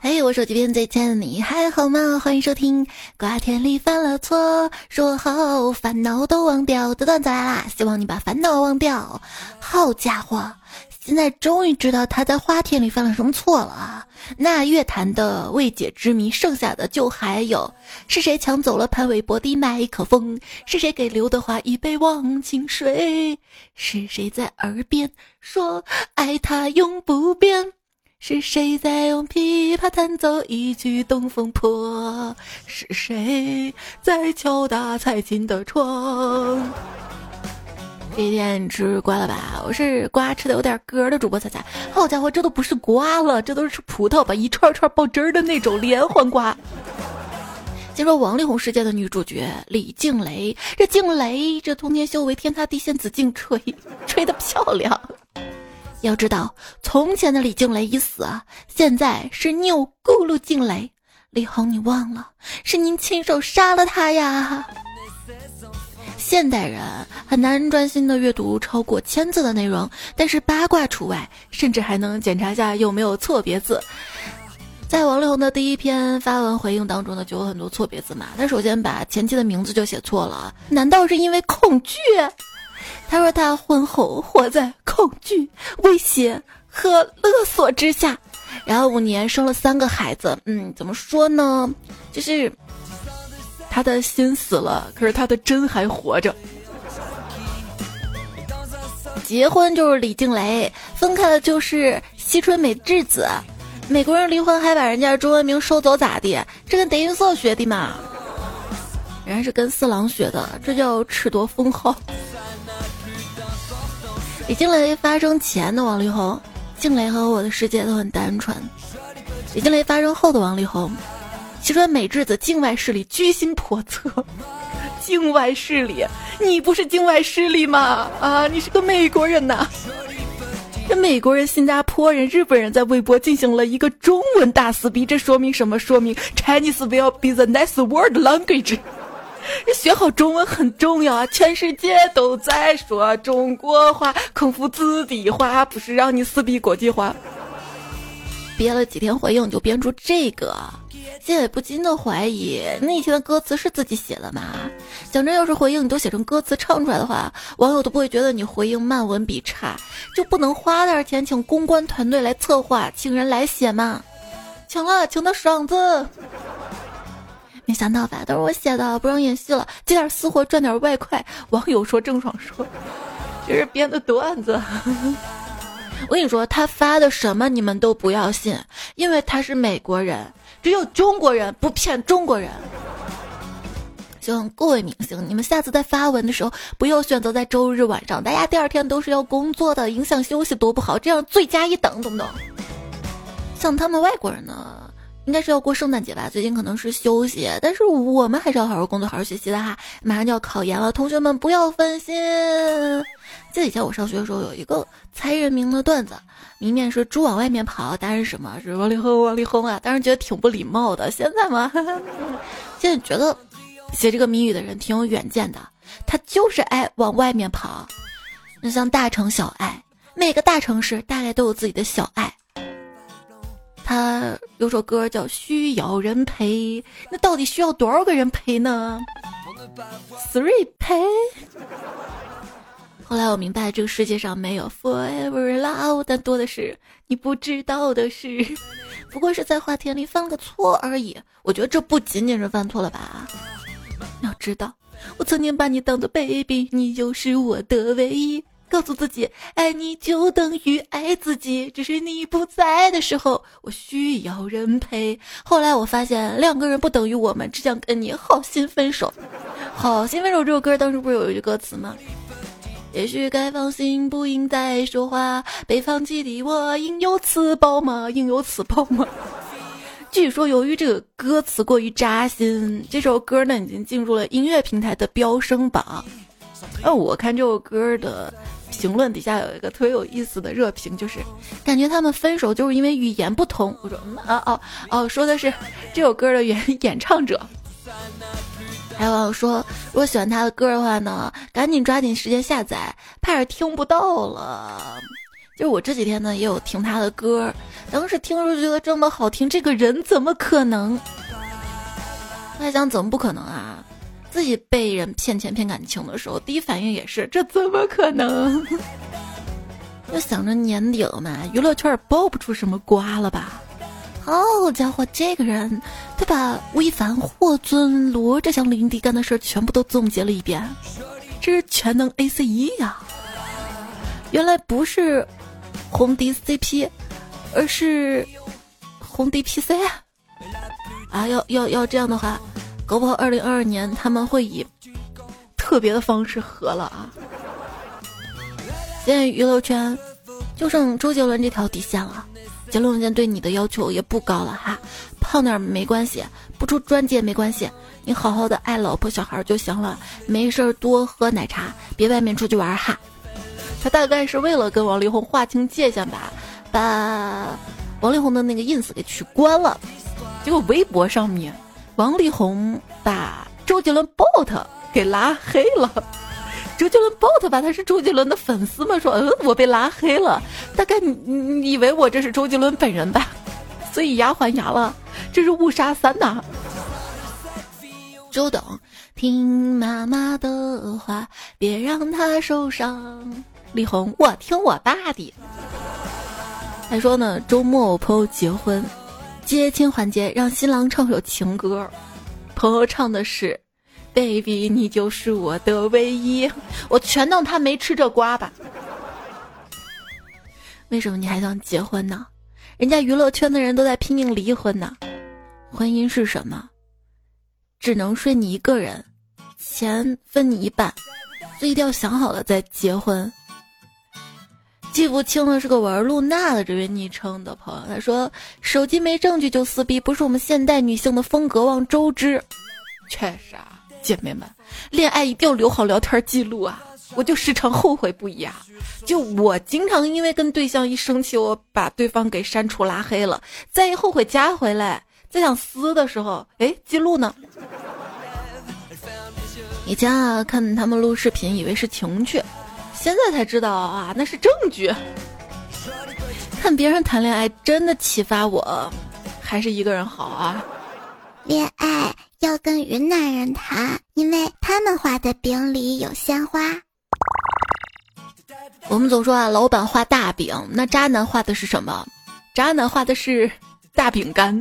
嘿，我手机边最亲爱的你还好吗？欢迎收听《瓜田里犯了错》，说好烦恼都忘掉的段子来啦！希望你把烦恼忘掉。好家伙，现在终于知道他在花田里犯了什么错了啊！那乐坛的未解之谜，剩下的就还有：是谁抢走了潘玮柏的麦克风？是谁给刘德华一杯忘情水？是谁在耳边说爱他永不变？是谁在用琵琶弹奏一曲《东风破》？是谁在敲打蔡琴的窗？这一天你吃瓜了吧？我是瓜吃的有点嗝的主播彩彩。好家伙，这都不是瓜了，这都是吃葡萄吧？一串串爆汁儿的那种连环瓜。先说王力宏事件的女主角李静蕾，这静蕾这通天修为，天塌地陷紫禁吹，吹得漂亮。要知道，从前的李静蕾已死啊，现在是钮咕噜静蕾。李红，你忘了，是您亲手杀了他呀！现代人很难专心的阅读超过千字的内容，但是八卦除外，甚至还能检查下有没有错别字。在王力宏的第一篇发文回应当中呢，就有很多错别字嘛。他首先把前妻的名字就写错了，难道是因为恐惧？他说他婚后活在恐惧、威胁和勒索之下，然后五年生了三个孩子。嗯，怎么说呢？就是他的心死了，可是他的真还活着。结婚就是李静蕾，分开了就是西春美智子。美国人离婚还把人家中文名收走咋地？这跟德云社学的嘛？人家是跟四郎学的，这叫褫夺封号。李静蕾发生前的王力宏，静蕾和我的世界都很单纯。李静蕾发生后的王力宏，其实美智子境外势力居心叵测。境外势力，你不是境外势力吗？啊，你是个美国人呐！这美国人、新加坡人、日本人在微博进行了一个中文大撕逼，这说明什么？说明 Chinese will be the next world language。学好中文很重要啊！全世界都在说中国话，孔夫子的话不是让你撕逼国际化。憋了几天回应就编出这个，现在不禁的怀疑那天的歌词是自己写的吗？讲真，要是回应你都写成歌词唱出来的话，网友都不会觉得你回应慢文笔差，就不能花点钱请公关团队来策划，请人来写吗？请了，请的爽子。没想到吧，都是我写的，不让演戏了，接点私活赚点外快。网友说郑爽说，这是编的段子。我跟你说，他发的什么你们都不要信，因为他是美国人，只有中国人不骗中国人。希望各位明星，你们下次在发文的时候，不要选择在周日晚上，大家第二天都是要工作的，影响休息多不好，这样罪加一等，懂不懂？像他们外国人呢？应该是要过圣诞节吧，最近可能是休息，但是我们还是要好好工作、好好学习的哈。马上就要考研了，同学们不要分心。记得以前我上学的时候有一个猜人名的段子，谜面是猪往外面跑，答案是什么？是王力宏，王力宏啊！当时觉得挺不礼貌的。现在嘛，现在觉得写这个谜语的人挺有远见的，他就是爱往外面跑。那像大城小爱，每个大城市大概都有自己的小爱。他有首歌叫《需要人陪》，那到底需要多少个人陪呢？Three 陪。后来我明白，这个世界上没有 forever love，但多的是你不知道的事。不过是在花田里犯了个错而已。我觉得这不仅仅是犯错了吧？要知道，我曾经把你当做 baby，你就是我的唯一。告诉自己，爱你就等于爱自己。只是你不在的时候，我需要人陪。后来我发现，两个人不等于我们，只想跟你好心分手。好心分手这首歌当时不是有一句歌词吗？也许该放心，不应再说话。被放弃的我，应有此报吗？应有此报吗？据说，由于这个歌词过于扎心，这首歌呢已经进入了音乐平台的飙升榜。那我看这首歌的。评论底下有一个特别有意思的热评，就是感觉他们分手就是因为语言不通。我说啊哦哦，说的是这首歌的原演唱者。还有网友说，如果喜欢他的歌的话呢，赶紧抓紧时间下载，怕是听不到了。就是我这几天呢也有听他的歌，当时听着觉得这么好听，这个人怎么可能？我还想怎么不可能啊？自己被人骗钱骗感情的时候，第一反应也是这怎么可能？就想着年底了嘛，娱乐圈爆不出什么瓜了吧？好家伙，这个人他把吴亦凡、霍尊、罗志祥、林迪干的事全部都总结了一遍，这是全能 A C E 呀！原来不是红迪 CP，而是红迪 PC 啊！要要要这样的话，搞不好二零二二年他们会以特别的方式合了啊！现在娱乐圈就剩周杰伦这条底线了。杰伦现在对你的要求也不高了哈，胖点没关系，不出专辑也没关系，你好好的爱老婆小孩就行了，没事儿多喝奶茶，别外面出去玩哈。他大概是为了跟王力宏划清界限吧，把王力宏的那个 ins 给取关了，结果微博上面王力宏把周杰伦 bot 给拉黑了。周杰伦 bot 吧，他是周杰伦的粉丝嘛？说，嗯，我被拉黑了。大概你你以为我这是周杰伦本人吧？所以牙还牙了，这是误杀三呐。周董，听妈妈的话，别让她受伤。力宏，我听我爸的。还说呢，周末我朋友结婚，接亲环节让新郎唱首情歌，朋友唱的是。baby，你就是我的唯一，我全当他没吃这瓜吧。为什么你还想结婚呢？人家娱乐圈的人都在拼命离婚呢。婚姻是什么？只能睡你一个人，钱分你一半，所以一定要想好了再结婚。记不清了，是个玩露娜的这位昵称的朋友，他说：“手机没证据就撕逼，不是我们现代女性的风格，望周知。”确实啊。姐妹们，恋爱一定要留好聊天记录啊！我就时常后悔不已啊！就我经常因为跟对象一生气，我把对方给删除拉黑了，再一后悔加回来，再想撕的时候，哎，记录呢？以前啊，看他们录视频以为是情趣，现在才知道啊，那是证据。看别人谈恋爱真的启发我，还是一个人好啊！恋爱。要跟云南人谈，因为他们画的饼里有鲜花。我们总说啊，老板画大饼，那渣男画的是什么？渣男画的是大饼干。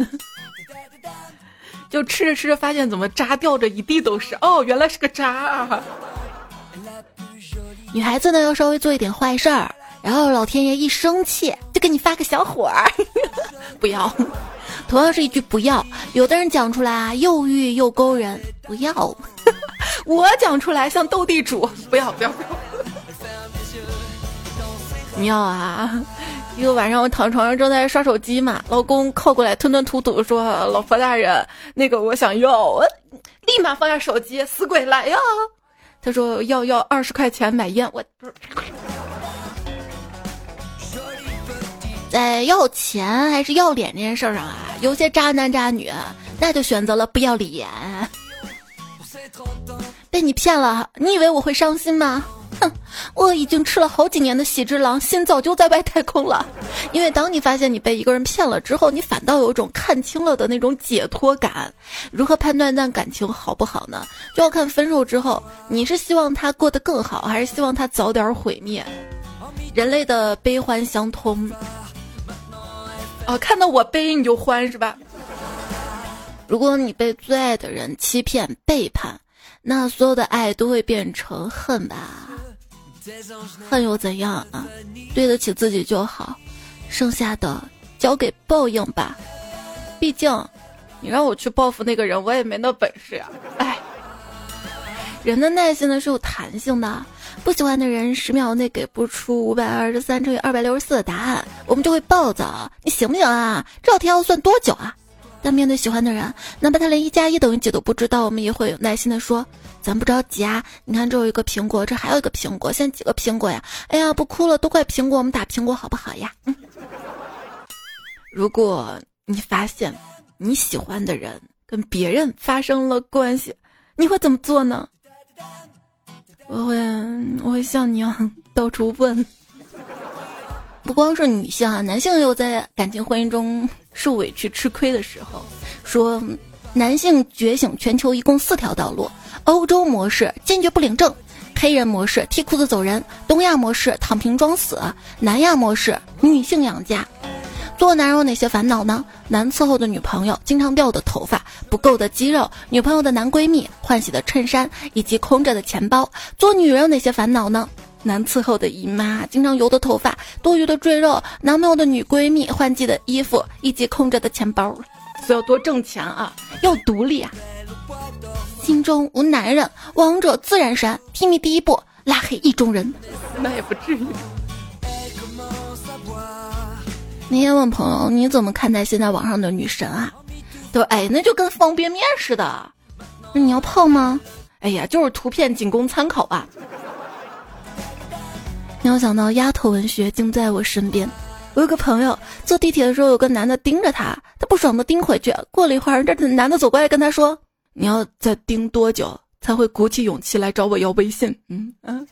就吃着吃着，发现怎么渣掉着一地都是。哦，原来是个渣。女孩子呢，要稍微做一点坏事儿，然后老天爷一生气，就给你发个小火儿。不要。同样是一句不要，有的人讲出来啊，又欲又勾人，不要；我讲出来像斗地主，不要不要不要。你要啊！一个晚上我躺床上正在刷手机嘛，老公靠过来吞吞吐吐说：“老婆大人，那个我想要。”立马放下手机，死鬼来呀！他说要要二十块钱买烟，我不是。在要钱还是要脸这件事上啊，有些渣男渣女那就选择了不要脸。被你骗了，你以为我会伤心吗？哼，我已经吃了好几年的喜之郎，心早就在外太空了。因为当你发现你被一个人骗了之后，你反倒有种看清了的那种解脱感。如何判断一段感情好不好呢？就要看分手之后，你是希望他过得更好，还是希望他早点毁灭？人类的悲欢相通。哦，看到我悲你就欢是吧？如果你被最爱的人欺骗背叛，那所有的爱都会变成恨吧？恨又怎样啊？对得起自己就好，剩下的交给报应吧。毕竟，你让我去报复那个人，我也没那本事啊。哎，人的耐心呢是有弹性的。不喜欢的人十秒内给不出五百二十三乘以二百六十四的答案，我们就会暴躁。你行不行啊？这道题要算多久啊？但面对喜欢的人，哪怕他连一加一等于几都不知道，我们也会有耐心的说：“咱不着急啊，你看这有一个苹果，这还有一个苹果，现在几个苹果呀？哎呀，不哭了，都怪苹果，我们打苹果好不好呀？”。如果你发现你喜欢的人跟别人发生了关系，你会怎么做呢？我会，我会像你一样到处问。不光是女性啊，男性也有在感情婚姻中受委屈吃亏的时候。说，男性觉醒全球一共四条道路：欧洲模式坚决不领证，黑人模式踢裤子走人，东亚模式躺平装死，南亚模式女性养家。做男人有哪些烦恼呢？男伺候的女朋友经常掉的头发，不够的肌肉，女朋友的男闺蜜换洗的衬衫，以及空着的钱包。做女人有哪些烦恼呢？男伺候的姨妈经常油的头发，多余的赘肉，男朋友的女闺蜜换季的衣服，以及空着的钱包。所以要多挣钱啊，要独立啊。心中无男人，王者自然删。踢米第一步，拉黑意中人。那也不至于。那天问朋友你怎么看待现在网上的女神啊？都哎，那就跟方便面似的。那你要泡吗？哎呀，就是图片仅供参考啊。没有想到丫头文学竟在我身边。我有个朋友坐地铁的时候，有个男的盯着他，他不爽的盯回去。过了一会儿，这男的走过来跟他说：“你要再盯多久才会鼓起勇气来找我要微信？”嗯嗯，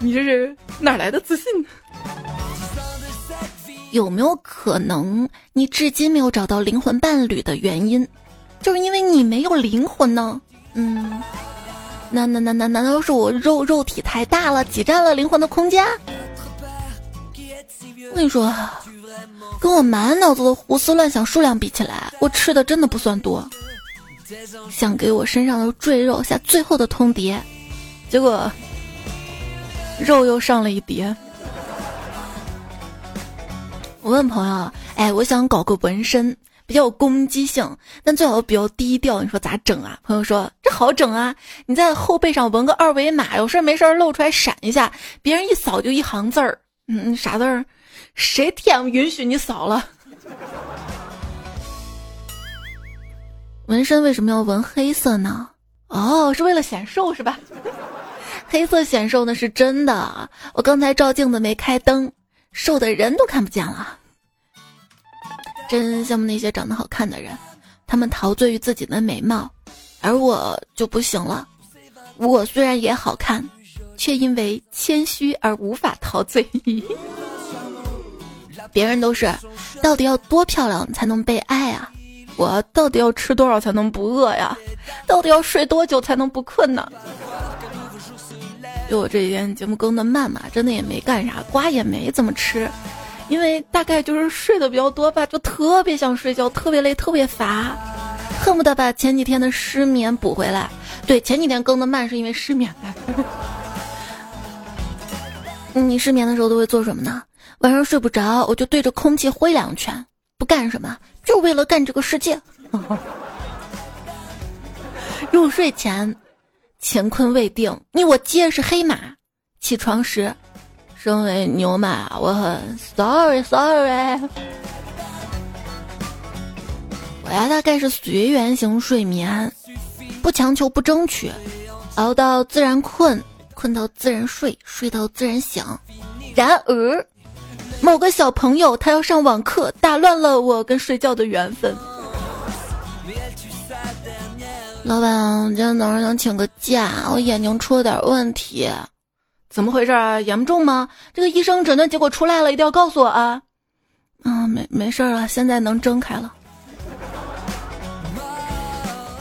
你这是哪来的自信？有没有可能你至今没有找到灵魂伴侣的原因，就是因为你没有灵魂呢？嗯，那那那难难道是我肉肉体太大了，挤占了灵魂的空间？我跟你说，跟我满脑子的胡思乱想数量比起来，我吃的真的不算多。想给我身上的赘肉下最后的通牒，结果肉又上了一叠。我问朋友：“哎，我想搞个纹身，比较有攻击性，但最好比较低调。你说咋整啊？”朋友说：“这好整啊，你在后背上纹个二维码，有事没事露出来闪一下，别人一扫就一行字儿。嗯，啥字儿？谁天允许你扫了？纹身为什么要纹黑色呢？哦，是为了显瘦是吧？黑色显瘦那是真的。我刚才照镜子没开灯。”瘦的人都看不见了，真羡慕那些长得好看的人，他们陶醉于自己的美貌，而我就不行了。我虽然也好看，却因为谦虚而无法陶醉。别人都是，到底要多漂亮才能被爱啊？我到底要吃多少才能不饿呀？到底要睡多久才能不困呢？就我这几天节目更的慢嘛，真的也没干啥，瓜也没怎么吃，因为大概就是睡的比较多吧，就特别想睡觉，特别累，特别乏，恨不得把前几天的失眠补回来。对，前几天更的慢是因为失眠。你失眠的时候都会做什么呢？晚上睡不着，我就对着空气挥两拳，不干什么，就为了干这个世界。入睡前。乾坤未定，你我皆是黑马。起床时，身为牛马，我很 sorry sorry。我呀，大概是随缘型睡眠，不强求，不争取，熬到自然困，困到自然睡，睡到自然醒。然而，某个小朋友他要上网课，打乱了我跟睡觉的缘分。老板，我今天早上想请个假，我眼睛出了点问题，怎么回事啊？严重吗？这个医生诊断结果出来了，一定要告诉我啊！啊，没没事了，现在能睁开了。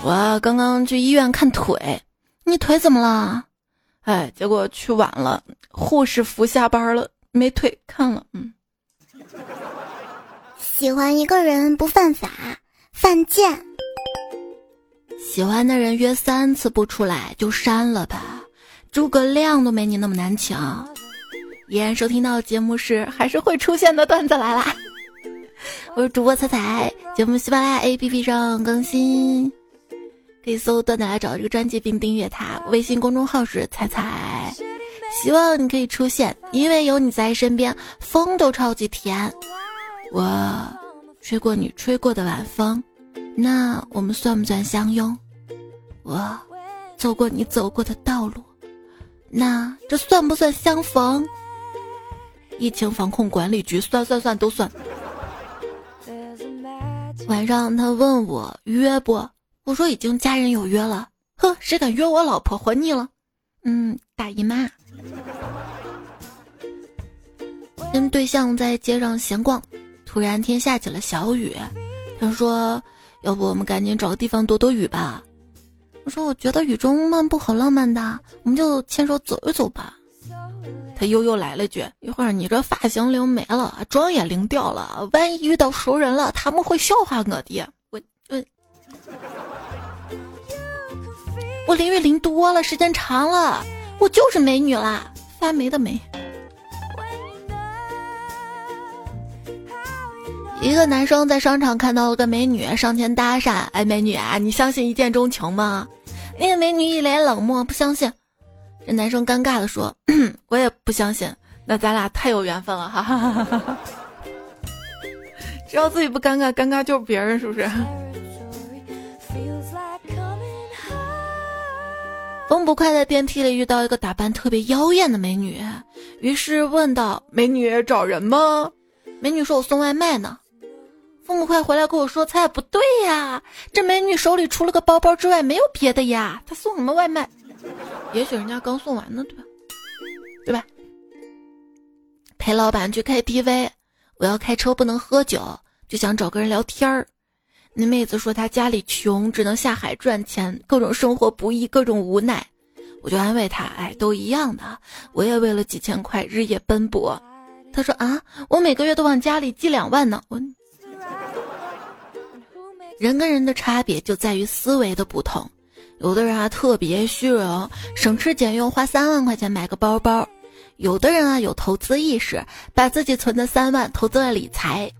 我刚刚去医院看腿，你腿怎么了？哎，结果去晚了，护士服下班了，没腿看了。嗯，喜欢一个人不犯法，犯贱。喜欢的人约三次不出来就删了吧，诸葛亮都没你那么难抢。依然收听到节目是还是会出现的段子来啦，我是主播彩彩，节目喜马拉雅 APP 上更新，可以搜段子来找这个专辑并订阅它。微信公众号是彩彩，希望你可以出现，因为有你在身边，风都超级甜。我吹过你吹过的晚风。那我们算不算相拥？我走过你走过的道路，那这算不算相逢？疫情防控管理局算算算都算。晚上他问我约不？我说已经家人有约了。呵，谁敢约我老婆活腻了？嗯，大姨妈。跟对象在街上闲逛，突然天下起了小雨。他说：“要不我们赶紧找个地方躲躲雨吧？”我说：“我觉得雨中漫步好浪漫的，我们就牵手走一走吧。”他悠悠来了句：“一会儿你这发型灵没了，妆也灵掉了，万一遇到熟人了，他们会笑话我的。”我我我淋雨淋多了，时间长了，我就是美女啦，发霉的霉。一个男生在商场看到了个美女，上前搭讪：“哎，美女啊，你相信一见钟情吗？”那个美女一脸冷漠，不相信。这男生尴尬的说：“我也不相信。”那咱俩太有缘分了，哈哈哈哈哈！只要自己不尴尬，尴尬就是别人，是不是？风不快在电梯里遇到一个打扮特别妖艳的美女，于是问道：“美女找人吗？”美女说：“我送外卖呢。”父母快回来跟我说：“菜不对呀，这美女手里除了个包包之外没有别的呀，她送什么外卖？也许人家刚送完呢，对吧？对吧？”陪老板去 KTV，我要开车不能喝酒，就想找个人聊天儿。那妹子说她家里穷，只能下海赚钱，各种生活不易，各种无奈。我就安慰她：“哎，都一样的，我也为了几千块日夜奔波。”她说：“啊，我每个月都往家里寄两万呢。”我。人跟人的差别就在于思维的不同，有的人啊特别虚荣，省吃俭用花三万块钱买个包包；有的人啊有投资意识，把自己存的三万投资了理财。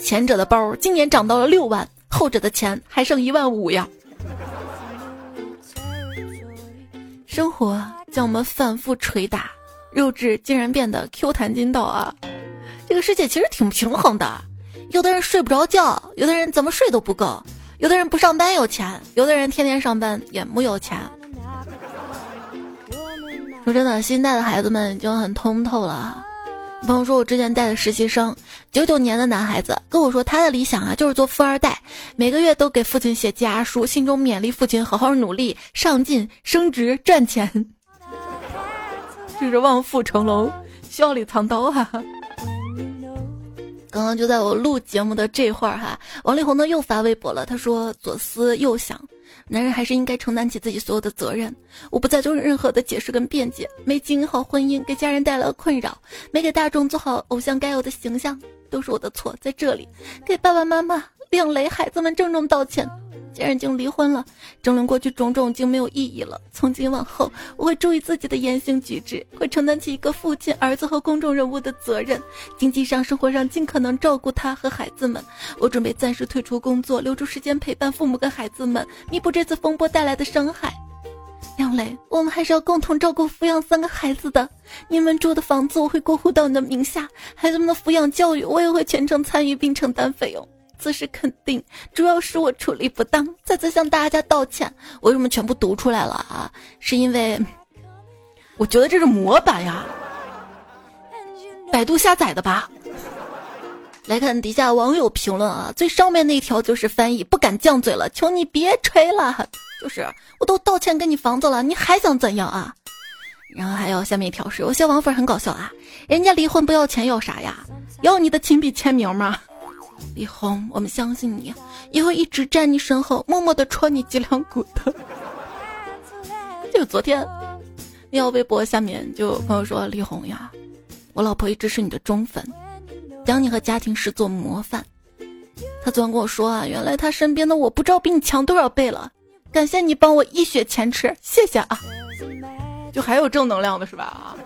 前者的包今年涨到了六万，后者的钱还剩一万五呀。生活将我们反复捶打，肉质竟然变得 Q 弹筋道啊！这个世界其实挺平衡的。有的人睡不着觉，有的人怎么睡都不够，有的人不上班有钱，有的人天天上班也木有钱。说真的，新带的孩子们已经很通透了。朋友说，我之前带的实习生，九九年的男孩子，跟我说他的理想啊就是做富二代，每个月都给父亲写家书，信中勉励父亲好好努力、上进、升职、赚钱。这是望父成龙，笑里藏刀啊！刚刚就在我录节目的这会儿哈，王力宏呢又发微博了。他说：“左思右想，男人还是应该承担起自己所有的责任。我不再做任何的解释跟辩解。没经营好婚姻，给家人带来了困扰；没给大众做好偶像该有的形象，都是我的错。在这里，给爸爸妈妈、亮雷孩子们郑重道歉。”既然已经离婚了，争论过去种种已经没有意义了。从今往后，我会注意自己的言行举止，会承担起一个父亲、儿子和公众人物的责任。经济上、生活上尽可能照顾他和孩子们。我准备暂时退出工作，留出时间陪伴父母跟孩子们，弥补这次风波带来的伤害。杨磊，我们还是要共同照顾抚养三个孩子的。你们住的房子我会过户到你的名下，孩子们的抚养教育我也会全程参与并承担费用。这是肯定，主要是我处理不当，再次向大家道歉。我为什么全部读出来了啊？是因为我觉得这是模板呀，百度下载的吧。来看底下网友评论啊，最上面那条就是翻译，不敢犟嘴了，求你别吹了。就是我都道歉给你房子了，你还想怎样啊？然后还有下面一条是，有些网粉很搞笑啊，人家离婚不要钱要啥呀？要你的亲笔签名吗？李红，我们相信你，也会一直站你身后，默默的戳你脊梁骨的。就昨天，那条微博下面就有朋友说：“李红呀，我老婆一直是你的忠粉，将你和家庭视作模范。他昨天跟我说啊，原来他身边的我不知道比你强多少倍了。感谢你帮我一雪前耻，谢谢啊！就还有正能量的是吧？啊！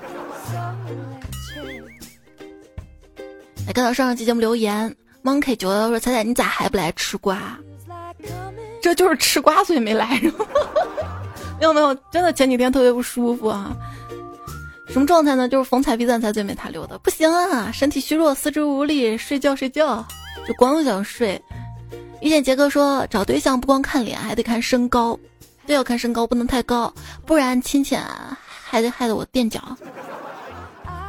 来看到上上期节目留言。” Monkey 九幺说：“彩彩，你咋还不来吃瓜？这就是吃瓜，所以没来。没有没有，真的前几天特别不舒服啊。什么状态呢？就是逢彩必赞才最美他溜的，不行啊，身体虚弱，四肢无力，睡觉睡觉，就光想睡。遇见杰哥说，找对象不光看脸，还得看身高，都要看身高，不能太高，不然亲戚还得害得我垫脚。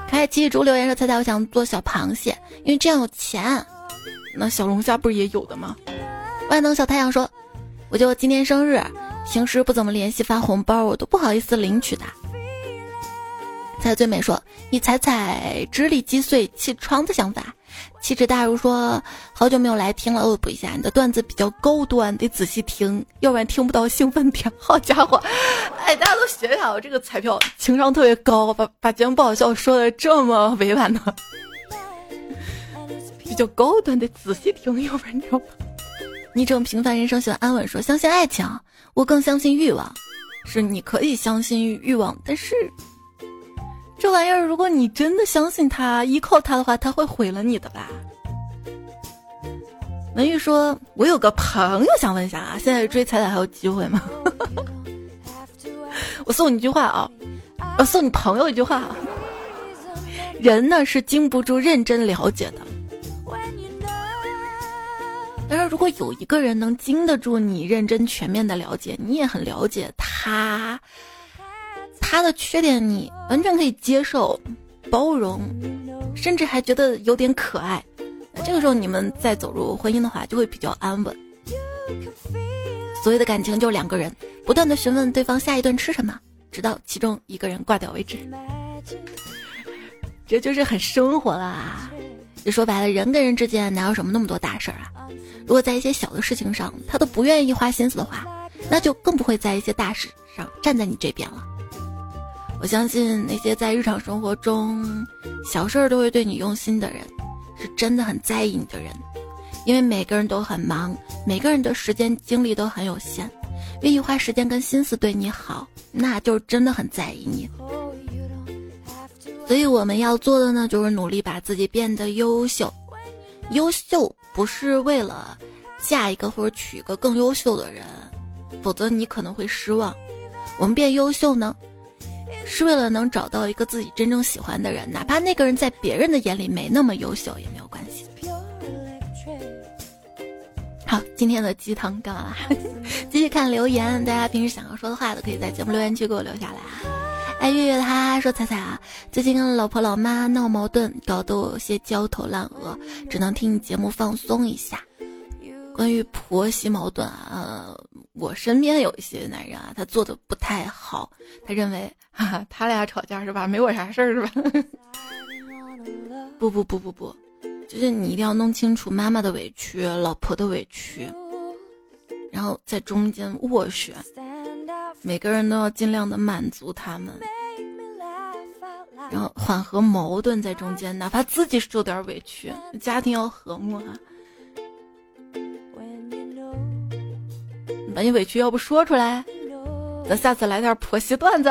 开七竹留言说：彩彩，我想做小螃蟹，因为这样有钱。”那小龙虾不是也有的吗？万能小太阳说：“我就今天生日，平时不怎么联系发红包，我都不好意思领取的。”彩最美说：“你踩踩直立击碎气窗的想法。”气质大如说：“好久没有来听了，恶补一下你的段子比较高端，得仔细听，要不然听不到兴奋点。”好家伙，哎，大家都学一下我这个彩票情商特别高，把把节目不好笑说的这么委婉呢。比较高端的仔细听，要不然你知道你这种平凡人生喜欢安稳，说相信爱情，我更相信欲望。是你可以相信欲望，但是。这玩意儿，如果你真的相信他，依靠他的话，他会毁了你的吧？文玉说：“我有个朋友想问一下啊，现在追彩彩还有机会吗？” 我送你一句话啊，我送你朋友一句话：人呢是经不住认真了解的。但是如果有一个人能经得住你认真全面的了解，你也很了解他。他的缺点你完全可以接受、包容，甚至还觉得有点可爱。这个时候你们再走入婚姻的话，就会比较安稳。所谓的感情就两个人不断的询问对方下一顿吃什么，直到其中一个人挂掉为止。这就是很生活啦。说白了，人跟人之间哪有什么那么多大事儿啊？如果在一些小的事情上他都不愿意花心思的话，那就更不会在一些大事上站在你这边了。我相信那些在日常生活中小事儿都会对你用心的人，是真的很在意你的人。因为每个人都很忙，每个人的时间精力都很有限，愿意花时间跟心思对你好，那就真的很在意你。所以我们要做的呢，就是努力把自己变得优秀。优秀不是为了嫁一个或者娶一个更优秀的人，否则你可能会失望。我们变优秀呢？是为了能找到一个自己真正喜欢的人，哪怕那个人在别人的眼里没那么优秀也没有关系。好，今天的鸡汤干完了，继续看留言，大家平时想要说的话都可以在节目留言区给我留下来啊。哎，月月他说：“彩彩啊，最近跟老婆老妈闹矛盾，搞得我有些焦头烂额，只能听你节目放松一下。”关于婆媳矛盾啊，我身边有一些男人啊，他做的不太好。他认为，哈哈，他俩吵架是吧？没我啥事儿是吧？不不不不不，就是你一定要弄清楚妈妈的委屈、老婆的委屈，然后在中间斡旋。每个人都要尽量的满足他们，然后缓和矛盾在中间，哪怕自己受点委屈，家庭要和睦哈。把你委屈要不说出来，咱下次来点婆媳段子。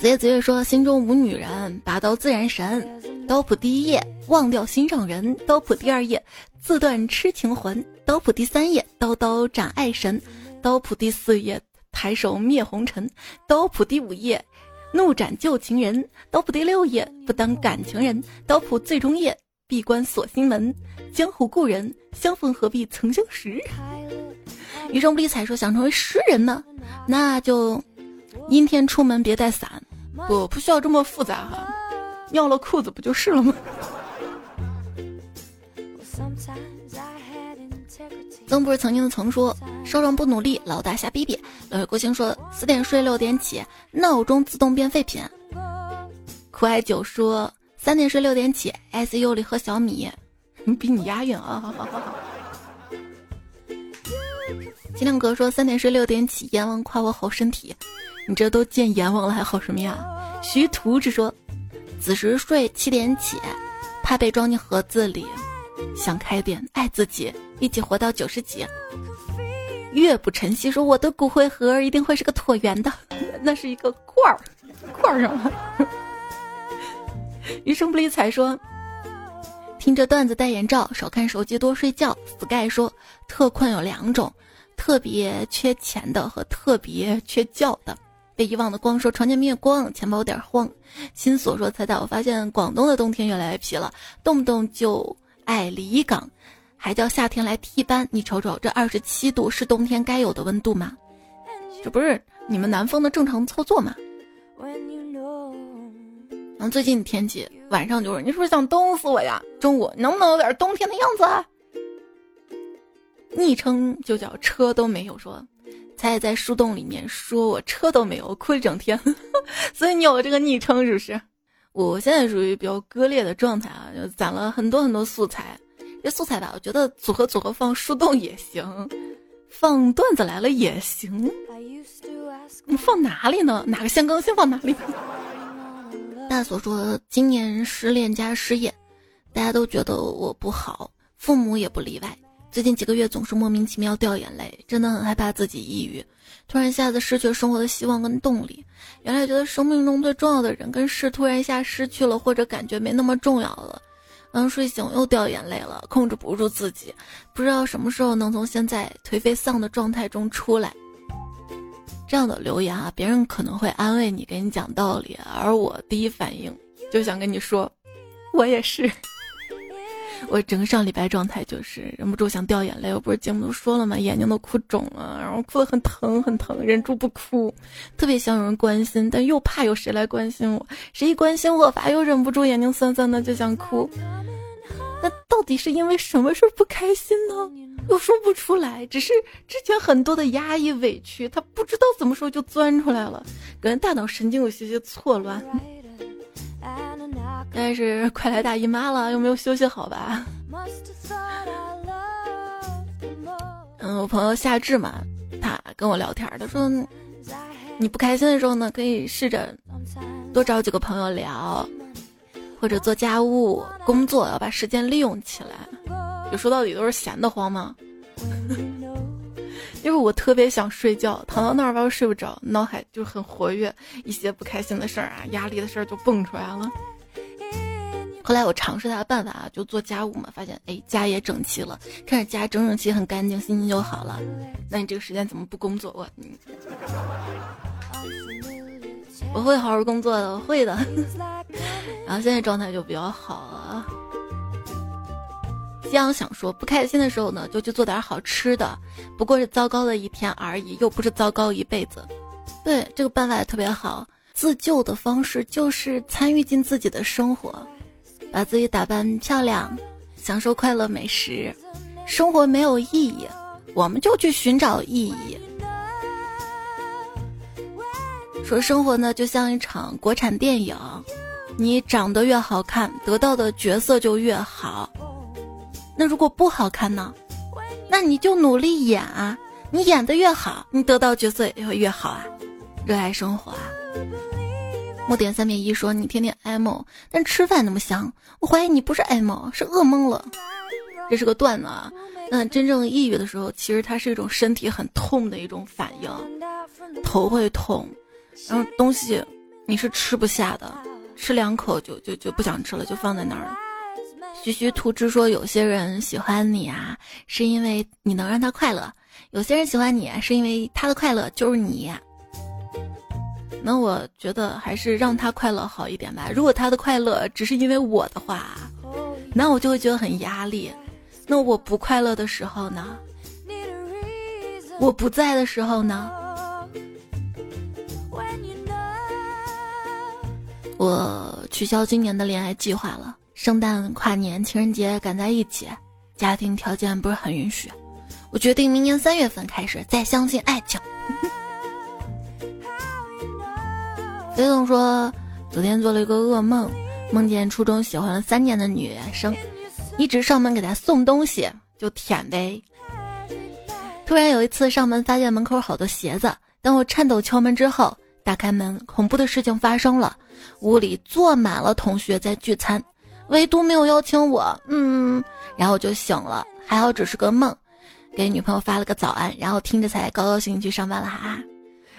子夜子夜说：“心中无女人，拔刀自然神。刀谱第一页，忘掉心上人；刀谱第二页，自断痴情魂；刀谱第三页，刀刀斩爱神；刀谱第四页，抬手灭红尘；刀谱第五页，怒斩旧情人；刀谱第六页，不当感情人；刀谱最终页。”闭关锁心门，江湖故人相逢何必曾相识。余生不理睬说想成为诗人呢，那就阴天出门别带伞。不不需要这么复杂哈，尿了裤子不就是了吗？曾不是曾经的曾说，少壮不努力，老大瞎逼逼。老魏国兴说四点睡六点起，闹钟自动变废品。酷爱九说。三点睡六点起，ICU 里喝小米，比你押韵啊！好好好好。金亮哥说三点睡六点起，阎王夸我好身体，你这都见阎王了还好什么呀？徐图只说子时睡七点起，怕被装进盒子里，想开点爱自己，一起活到九十几。月不晨曦说我的骨灰盒一定会是个椭圆的，那是一个罐儿，罐儿上了。余生不理睬说：“听着段子戴眼罩，少看手机多睡觉。”Sky 说：“特困有两种，特别缺钱的和特别缺觉的。”被遗忘的光说：“床前明月光，钱包有点慌。”心锁说：“猜猜，我发现广东的冬天越来越皮了，动不动就爱离港，还叫夏天来替班。你瞅瞅，这二十七度是冬天该有的温度吗？这不是你们南方的正常操作吗？”然后最近天气，晚上就是，你是不是想冻死我呀？中午能不能有点冬天的样子？昵称就叫车都没有说，他也在树洞里面说我车都没有，哭一整天，所以你有这个昵称是不是？我现在属于比较割裂的状态啊，就攒了很多很多素材。这素材吧，我觉得组合组合放树洞也行，放段子来了也行。你放哪里呢？哪个先更新放哪里？大所说今年失恋加失业，大家都觉得我不好，父母也不例外。最近几个月总是莫名其妙掉眼泪，真的很害怕自己抑郁。突然一下子失去了生活的希望跟动力。原来觉得生命中最重要的人跟事突然一下失去了，或者感觉没那么重要了。刚睡醒又掉眼泪了，控制不住自己，不知道什么时候能从现在颓废丧的状态中出来。这样的留言啊，别人可能会安慰你，给你讲道理，而我第一反应就想跟你说，我也是。我整个上礼拜状态就是忍不住想掉眼泪，我不是节目都说了吗？眼睛都哭肿了，然后哭得很疼很疼，忍住不哭，特别想有人关心，但又怕有谁来关心我，谁一关心我，反又忍不住眼睛酸酸的就想哭。那到底是因为什么事不开心呢？又说不出来，只是之前很多的压抑委屈，他不知道怎么说就钻出来了，感觉大脑神经有些些错乱。但是 快来大姨妈了，又没有休息好吧？嗯，我朋友夏至嘛，他跟我聊天，他说你不开心的时候呢，可以试着多找几个朋友聊，或者做家务、工作，要把时间利用起来。就说到底都是闲得慌吗？因为我特别想睡觉，躺到那儿吧又睡不着，脑海就很活跃，一些不开心的事儿啊、压力的事儿就蹦出来了。后来我尝试他的办法啊，就做家务嘛，发现哎家也整齐了，看着家整整齐很干净，心情就好了。那你这个时间怎么不工作？我，我会好好工作的，我会的。然后现在状态就比较好了。夕阳想说，不开心的时候呢，就去做点好吃的，不过是糟糕的一天而已，又不是糟糕一辈子。对，这个办法也特别好。自救的方式就是参与进自己的生活。把自己打扮漂亮，享受快乐美食，生活没有意义，我们就去寻找意义。说生活呢，就像一场国产电影，你长得越好看，得到的角色就越好。那如果不好看呢？那你就努力演啊，你演的越好，你得到角色也会越好啊。热爱生活啊。我点三点一说你天天 emo，但吃饭那么香，我怀疑你不是 emo，是噩梦了。这是个段子啊。那真正抑郁的时候，其实它是一种身体很痛的一种反应，头会痛，然后东西你是吃不下的，吃两口就就就不想吃了，就放在那儿。徐徐图之说有些人喜欢你啊，是因为你能让他快乐；有些人喜欢你，是因为他的快乐就是你。那我觉得还是让他快乐好一点吧。如果他的快乐只是因为我的话，那我就会觉得很压力。那我不快乐的时候呢？我不在的时候呢？我取消今年的恋爱计划了。圣诞、跨年、情人节赶在一起，家庭条件不是很允许。我决定明年三月份开始再相信爱情。飞总说，昨天做了一个噩梦，梦见初中喜欢了三年的女生，一直上门给她送东西，就舔呗。突然有一次上门，发现门口好多鞋子，当我颤抖敲门之后，打开门，恐怖的事情发生了，屋里坐满了同学在聚餐，唯独没有邀请我。嗯，然后就醒了，还好只是个梦，给女朋友发了个早安，然后听着才高高兴兴去上班了，哈哈。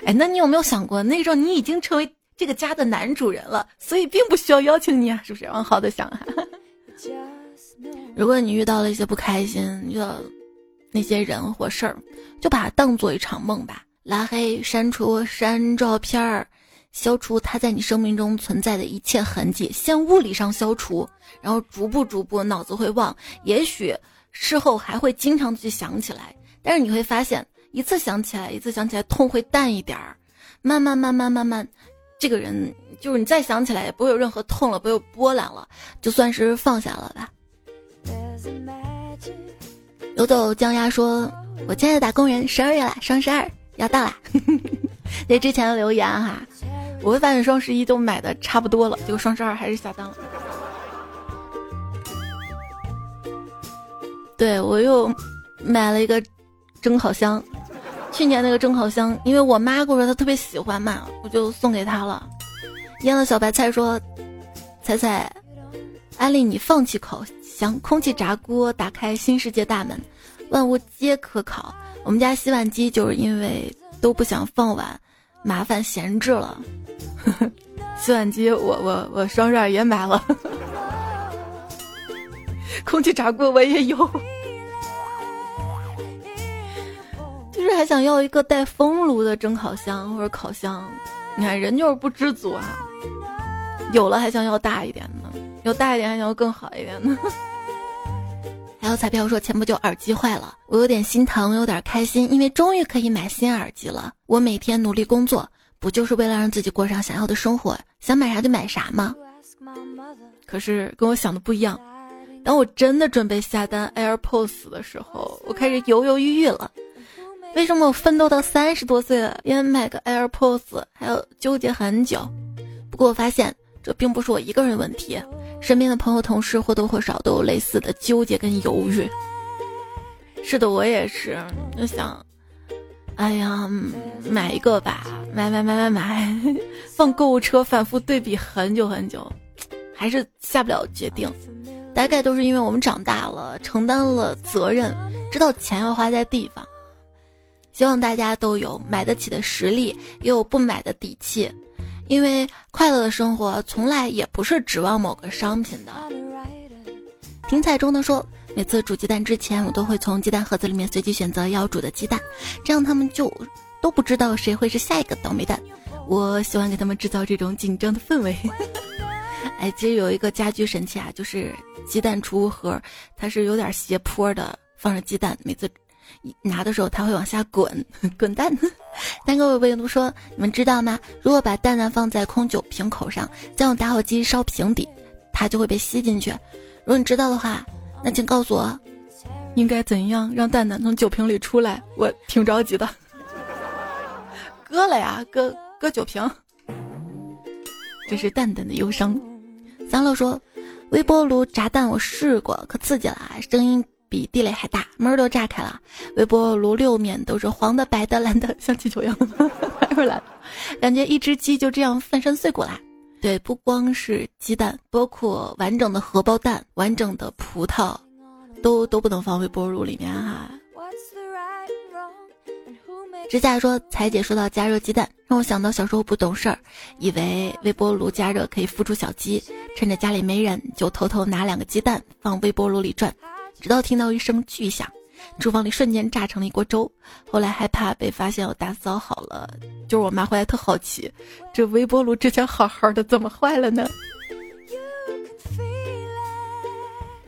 哎，那你有没有想过，那时候你已经成为。这个家的男主人了，所以并不需要邀请你啊，是不是？往好的想啊。如果你遇到了一些不开心，遇到那些人或事儿，就把它当做一场梦吧，拉黑、删除、删照片儿，消除他在你生命中存在的一切痕迹，先物理上消除，然后逐步逐步，脑子会忘，也许事后还会经常去想起来，但是你会发现，一次想起来，一次想起来，痛会淡一点儿，慢慢慢慢慢慢。这个人就是你再想起来也不会有任何痛了，不会有波澜了，就算是放下了吧。游走江鸭说：“我亲爱的打工人，十二月了，双十二，要到啦！那之前的留言哈，我会发现双十一都买的差不多了，结果双十二还是下单了。对我又买了一个蒸烤箱，去年那个蒸烤箱，因为我妈跟我说她特别喜欢嘛，我就送给她了。腌了小白菜说：“彩彩，安利你放弃烤箱，空气炸锅打开新世界大门，万物皆可烤。我们家洗碗机就是因为都不想放碗，麻烦闲置了。洗碗机我我我双十二也买了，空气炸锅我也有，就是还想要一个带风炉的蒸烤箱或者烤箱。你看人就是不知足啊。”有了还想要大一点的，有大一点还想要更好一点的。还有彩票说前不久耳机坏了，我有点心疼，有点开心，因为终于可以买新耳机了。我每天努力工作，不就是为了让自己过上想要的生活？想买啥就买啥吗？可是跟我想的不一样。当我真的准备下单 AirPods 的时候，我开始犹犹豫豫了。为什么我奋斗到三十多岁了，连买个 AirPods 还要纠结很久？不过我发现。这并不是我一个人问题，身边的朋友、同事或多或少都有类似的纠结跟犹豫。是的，我也是，就想，哎呀，买一个吧，买买买买买，放购物车反复对比很久很久，还是下不了决定。大概都是因为我们长大了，承担了责任，知道钱要花在地方。希望大家都有买得起的实力，也有不买的底气。因为快乐的生活从来也不是指望某个商品的。听彩中的说，每次煮鸡蛋之前，我都会从鸡蛋盒子里面随机选择要煮的鸡蛋，这样他们就都不知道谁会是下一个倒霉蛋。我喜欢给他们制造这种紧张的氛围。哎，其实有一个家居神器啊，就是鸡蛋储物盒，它是有点斜坡的，放着鸡蛋，每次。拿的时候它会往下滚，滚蛋。但各位微读说，你们知道吗？如果把蛋蛋放在空酒瓶口上，再用打火机烧瓶底，它就会被吸进去。如果你知道的话，那请告诉我，应该怎样让蛋蛋从酒瓶里出来？我挺着急的。割了呀，割割酒瓶。这是蛋蛋的忧伤。三乐说，微波炉炸蛋我试过，可刺激了，声音。比地雷还大，门都炸开了。微波炉六面都是黄的、白的、蓝的，像气球一样。又来了，感觉一只鸡就这样粉身碎骨啦。对，不光是鸡蛋，包括完整的荷包蛋、完整的葡萄，都都不能放微波炉里面哈。指甲说：“彩姐说到加热鸡蛋，让我想到小时候不懂事儿，以为微波炉加热可以孵出小鸡，趁着家里没人，就偷偷拿两个鸡蛋放微波炉里转。”直到听到一声巨响，厨房里瞬间炸成了一锅粥。后来害怕被发现，我打扫好了。就是我妈回来特好奇，这微波炉之前好好的，怎么坏了呢？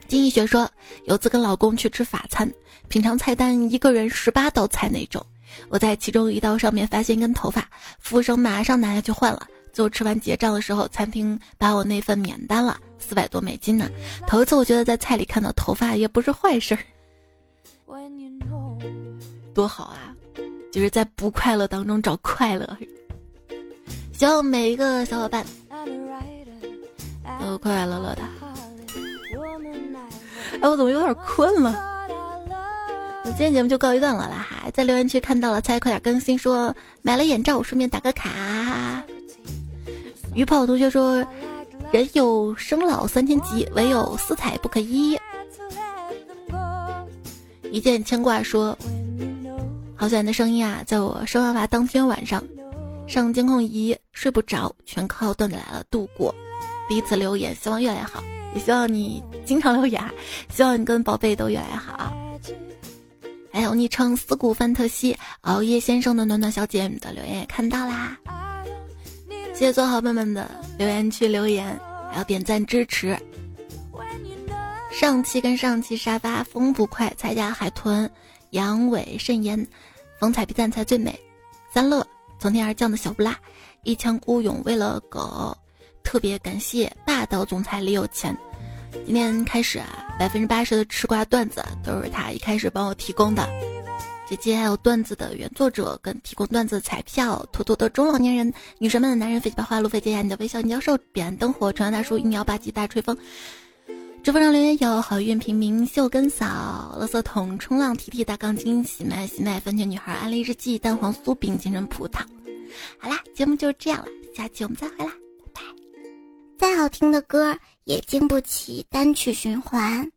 金逸雪说，有次跟老公去吃法餐，品尝菜单，一个人十八道菜那种。我在其中一道上面发现一根头发，服务生马上拿下去换了。最后吃完结账的时候，餐厅把我那份免单了。四百多美金呢，头一次我觉得在菜里看到头发也不是坏事儿，多好啊！就是在不快乐当中找快乐。希望每一个小伙伴都快快乐乐的。哎，我怎么有点困了？我今天节目就告一段落了哈，在留言区看到了，猜快点更新说买了眼罩，顺便打个卡。鱼泡同学说。人有生老三千疾，唯有四彩不可依。一见牵挂说：“好喜欢的声音啊！在我生完娃当天晚上，上监控仪睡不着，全靠段子来了度过。第一次留言，希望越来越好，也希望你经常留言，希望你跟宝贝都越来越好。还有昵称思古范特西熬夜先生的暖暖小姐你的留言也看到啦。”谢谢做好妹妹的留言区留言，还有点赞支持。上期跟上期沙发风不快，才家海豚，阳痿肾炎，风采比赞才最美。三乐从天而降的小不拉，一腔孤勇为了狗，特别感谢霸道总裁李有钱。今天开始啊，百分之八十的吃瓜段子都是他一开始帮我提供的。姐姐还有段子的原作者跟提供段子彩票，图图的中老年人、女神们的男人、飞机白花、路飞姐呀，你的微笑、你教授、彼岸灯火、传大叔、一秒八级大吹风。直播上留言有好运平民、秀根嫂、垃圾桶、冲浪、提提大钢筋、喜麦喜麦、番茄女孩、安利日记、蛋黄酥饼、金针葡萄。好啦，节目就是这样了，下期我们再回来，拜拜。再好听的歌也经不起单曲循环。